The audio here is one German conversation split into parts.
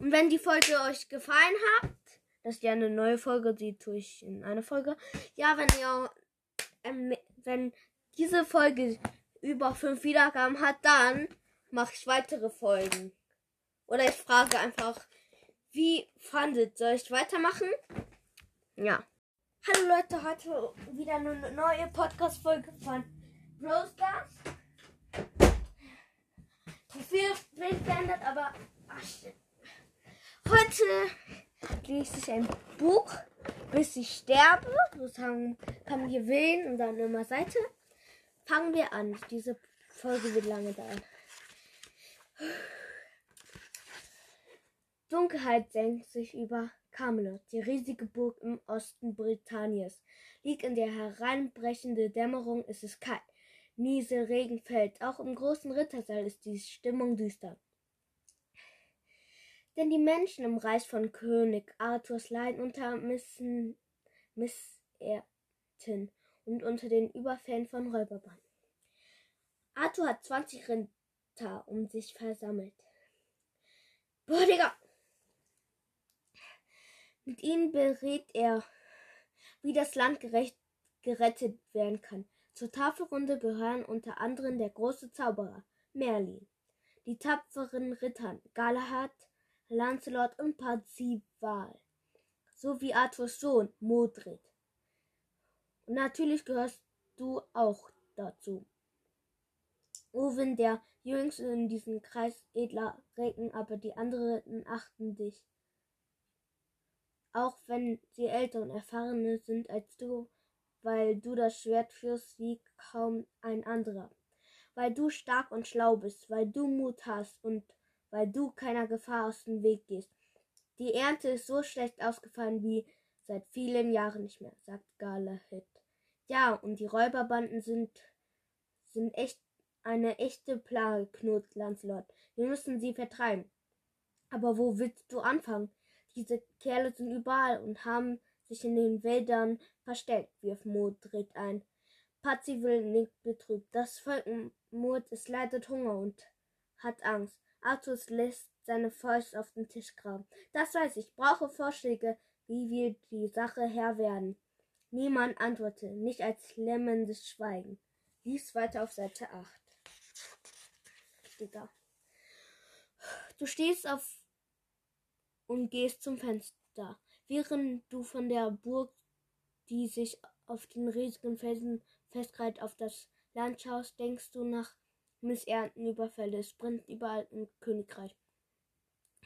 Und wenn die Folge euch gefallen hat, das ist ja eine neue Folge, die tue ich in eine Folge. Ja, wenn ihr, ähm, wenn diese Folge über fünf Wiedergaben hat, dann mache ich weitere Folgen. Oder ich frage einfach, wie fandet? Soll ich weitermachen? Ja. Hallo Leute, heute wieder eine neue Podcast-Folge von Roasters. Profilbild geändert, aber ach, heute lese ich ein Buch, bis ich sterbe. Sozusagen kann man hier wählen und dann immer Seite. Fangen wir an. Diese Folge wird lange dauern. Dunkelheit senkt sich über Camelot, die riesige Burg im Osten Britanniens. Liegt in der hereinbrechende Dämmerung, ist es kalt. Niese, Regen fällt. Auch im großen Rittersaal ist die Stimmung düster. Denn die Menschen im Reich von König Arthurs leiden unter Missen, Misserten und unter den Überfällen von Räuberbanden. Arthur hat 20 Ritter um sich versammelt. Boah, Digga! Mit ihnen berät er, wie das Land gerecht, gerettet werden kann. Zur Tafelrunde gehören unter anderem der große Zauberer Merlin, die tapferen Ritter Galahad, Lancelot und Parzival, sowie Arthurs Sohn Modred. Und natürlich gehörst du auch dazu. Owen, der jüngste in diesem Kreis edler Recken, aber die anderen achten dich auch wenn sie älter und erfahrener sind als du, weil du das Schwert führst wie kaum ein anderer, weil du stark und schlau bist, weil du Mut hast und weil du keiner Gefahr aus dem Weg gehst. Die Ernte ist so schlecht ausgefallen wie seit vielen Jahren nicht mehr, sagt Galahad. Ja, und die Räuberbanden sind, sind echt eine echte Plage, knurrt Lancelot. Wir müssen sie vertreiben. Aber wo willst du anfangen? Diese Kerle sind überall und haben sich in den Wäldern versteckt, wirft Modred ein. Patsy will nicht betrübt. Das Volk Mord es leidet Hunger und hat Angst. Arthur lässt seine Faust auf den Tisch graben. Das weiß ich. Brauche Vorschläge, wie wir die Sache Herr werden. Niemand antwortete, nicht als lämmendes Schweigen. Lies weiter auf Seite 8. Digga. Du stehst auf und gehst zum Fenster. Während du von der Burg, die sich auf den riesigen Felsen festgreift, auf das Land schaust, denkst du nach missernten Überfälle. Brennt überall im Königreich.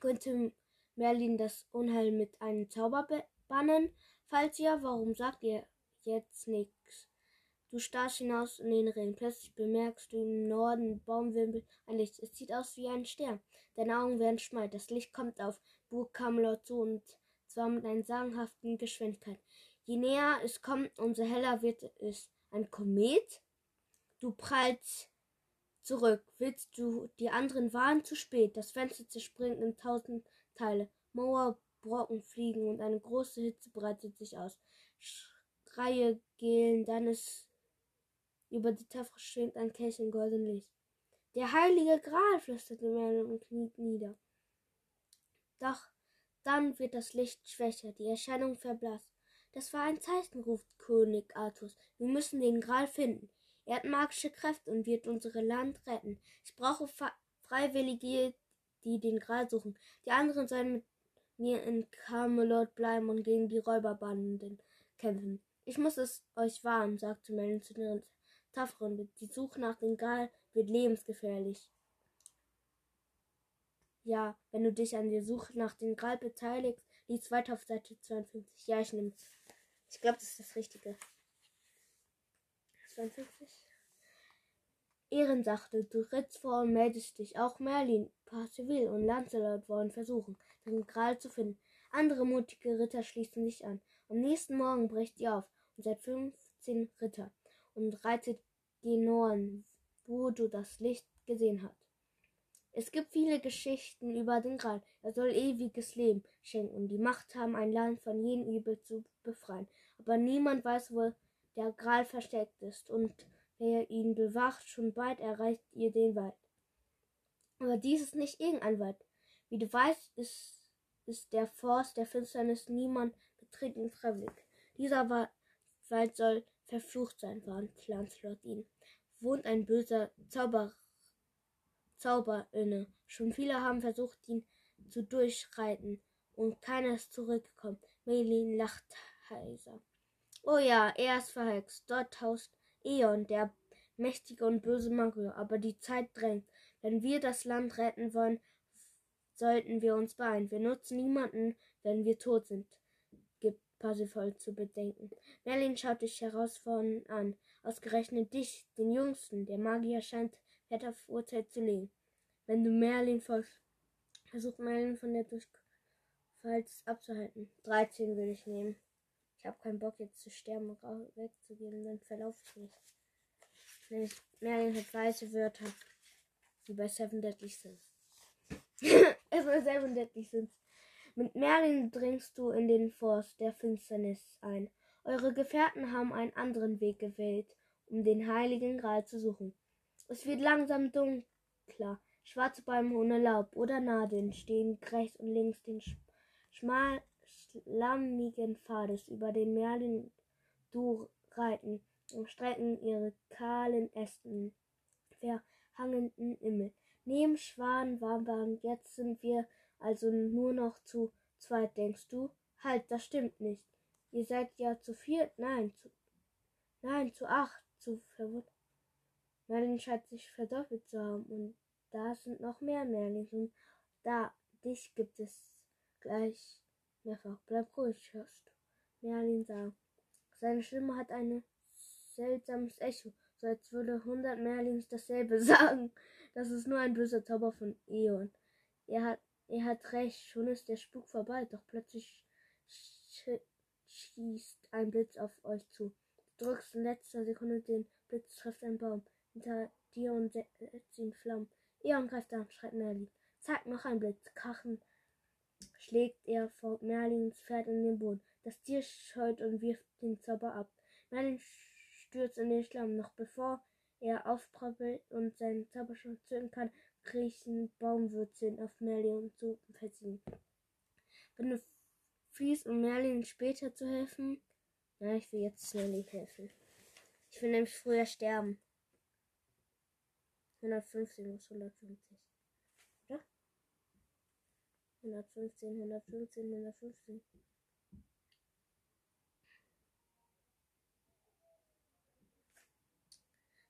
Könnte Merlin das Unheil mit einem Zauber bannen? Falls ja, warum sagt ihr jetzt nichts? Du starrst hinaus in den Regen. Plötzlich bemerkst du im Norden Baumwimpel ein Licht. Es sieht aus wie ein Stern. Deine Augen werden schmal. Das Licht kommt auf Burg Camelot zu und zwar mit einer sagenhaften Geschwindigkeit. Je näher es kommt, umso heller wird es. Ein Komet? Du prallst zurück. Willst du die anderen warnen? Zu spät. Das Fenster zerspringt in tausend Teile. Mauerbrocken fliegen und eine große Hitze breitet sich aus. Schreie gehen, dann ist über die Tafel schwingt ein Kelch in goldenem Licht. Der heilige Gral, flüsterte Merlin und kniet nieder. Doch dann wird das Licht schwächer, die Erscheinung verblasst. Das war ein Zeichen, ruft König Artus. Wir müssen den Gral finden. Er hat magische Kräfte und wird unser Land retten. Ich brauche Freiwillige, die den Gral suchen. Die anderen sollen mit mir in Camelot bleiben und gegen die Räuberbanden kämpfen. Ich muss es euch warnen, sagte Merlin zu den Tafrunde. Die Suche nach dem Gral wird lebensgefährlich. Ja, wenn du dich an der Suche nach dem Gral beteiligst, liest weiter auf Seite 52. Ja, ich nehme Ich glaube, das ist das Richtige. 52. Ehrensachte, du rittst vor und meldest dich. Auch Merlin, Parceville und Lancelot wollen versuchen, den Gral zu finden. Andere mutige Ritter schließen sich an. Am nächsten Morgen brecht ihr auf und seid 15 Ritter und reitet gen Norden, wo du das Licht gesehen hast. Es gibt viele Geschichten über den Gral. Er soll ewiges Leben schenken und die Macht haben, ein Land von jedem Übel zu befreien. Aber niemand weiß, wo der Gral versteckt ist und wer ihn bewacht, schon bald erreicht ihr den Wald. Aber dies ist nicht irgendein Wald. Wie du weißt, ist ist der Forst der Finsternis niemand betreten freiwillig. Dieser Wald soll verflucht sein, warnt Lancelot ihn. Wohnt ein böser Zauber Zauber inne. Schon viele haben versucht, ihn zu durchreiten, und keiner ist zurückgekommen. Melin lacht heiser. Oh ja, er ist verhext. Dort haust Eon, der mächtige und böse Magier. Aber die Zeit drängt. Wenn wir das Land retten wollen, sollten wir uns beeilen. Wir nutzen niemanden, wenn wir tot sind, gibt Parsifal zu bedenken. Merlin schaut dich herausfordernd an. Ausgerechnet dich, den Jüngsten. Der Magier scheint Wert auf Urteil zu legen. Wenn du Merlin folgst, versucht Merlin von der Durchfalls abzuhalten. 13 will ich nehmen. Ich habe keinen Bock jetzt zu sterben und wegzugehen, dann verlaufe ich mich. Merlin hat weiße Wörter, die bei Seven Deadly Sins. Erstmal Seven Deadly Sins. Mit Merlin dringst du in den Forst der Finsternis ein. Eure Gefährten haben einen anderen Weg gewählt, um den heiligen Gral zu suchen. Es wird langsam dunkler. Schwarze Bäume ohne Laub oder Nadeln stehen rechts und links den schmal schlammigen Pfades, über den Merlin du reiten und strecken ihre kahlen Ästen verhangenden Immel. Neben Schwan waren jetzt sind wir also nur noch zu zweit, denkst du? Halt, das stimmt nicht. Ihr seid ja zu viert, nein, zu, nein, zu acht, zu verwundert. Merlin scheint sich verdoppelt zu haben und da sind noch mehr Merlins und da, dich gibt es gleich mehrfach. Bleib ruhig, hörst du. Merlin sagen. Seine Stimme hat ein seltsames Echo, so als würde hundert Merlins dasselbe sagen. Das ist nur ein böser Zauber von Eon. Er hat, er hat recht, schon ist der Spuk vorbei, doch plötzlich schießt ein Blitz auf euch zu. Du drückst in letzter Sekunde den Blitz, trifft einen Baum hinter dir und setzt ihn Flammen. Eon greift an, schreit Merlin. Zack, noch ein Blitz. Krachen schlägt er vor Merlins Pferd in den Boden. Das Tier scheut und wirft den Zauber ab. Merlin stürzt in den Schlamm. Noch bevor er aufprappelt und seinen Zauberschuss zünden kann, kriechen Baumwurzeln auf Merlin verziehen. Wenn du fließt, um Merlin später zu helfen, na, ich will jetzt Merlin helfen. Ich will nämlich früher sterben. 115 muss 150. Oder? 115, 115, 115.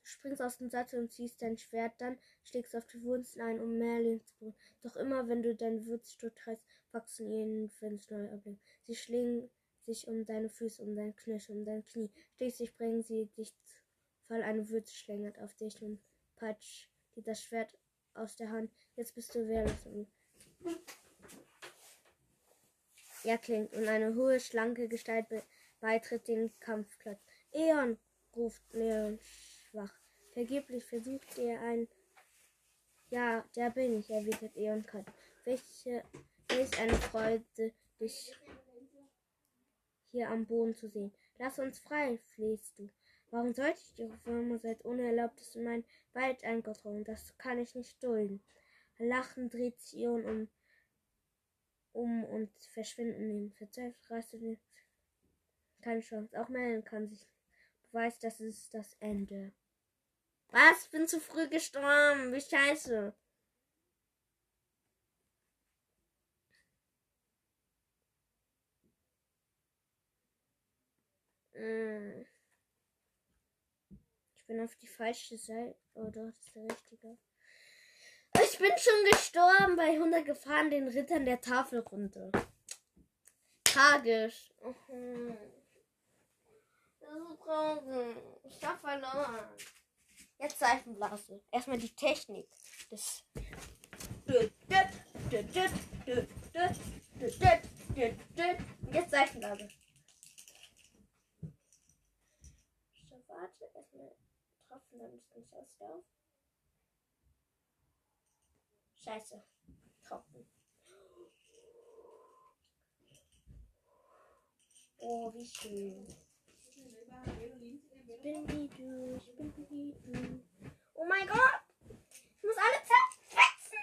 Du springst aus dem Sattel und ziehst dein Schwert, dann schlägst du auf die Wunzen ein, um Merlin zu bringen. Doch immer, wenn du dein Würzstück reißt, wachsen ihnen, es neu ablenkt. Sie schlingen sich um deine Füße, um dein Knöchel, um dein Knie. Schließlich bringen sie dich zu Fall. Eine Würze schlängert auf dich und Patsch geht das Schwert aus der Hand. Jetzt bist du wehrlos. Er klingt und eine hohe, schlanke Gestalt beitritt den Kampfplatz. Eon, ruft Leon schwach. Vergeblich versucht er ein. Ja, der bin ich, erwidert Eon kalt. Welche, welch eine Freude, dich hier am Boden zu sehen. Lass uns frei, flehst du. Warum sollte ich Ihre Firma seit ohne Erlaubnis in meinen Wald eingedrungen? Das kann ich nicht dulden. Lachen dreht sich Ion um, um und verschwinden ihn. Verzweifelt er den keine Chance. Auch melden kann sich. Beweist, das ist das Ende. Was? Bin zu früh gestorben. Wie scheiße. Mm bin auf die falsche Seite. Oh doch, das ist der richtige. Ich bin schon gestorben bei 100 Gefahren den Rittern der Tafelrunde. Tragisch. Mhm. Das ist traurig. Ich hab verloren. Jetzt Seifenblase. Erstmal die Technik. Das. Jetzt Seifenblase. So, warte. Erstmal getroffen, dann ist nicht aus der Scheiße. Trocken. Oh, wie schön. Ich bin wie du, ich bin wie du. Oh mein Gott! Ich muss alle zerfetzen!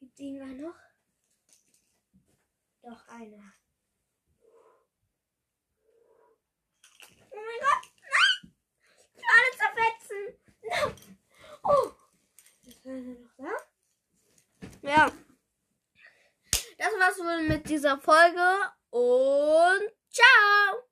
Die Dinger noch. Doch, einer. Oh mein Gott, nein! Ich will alle zerfetzen. Oh. Ist einer noch da? Ja. Das war's wohl mit dieser Folge und ciao!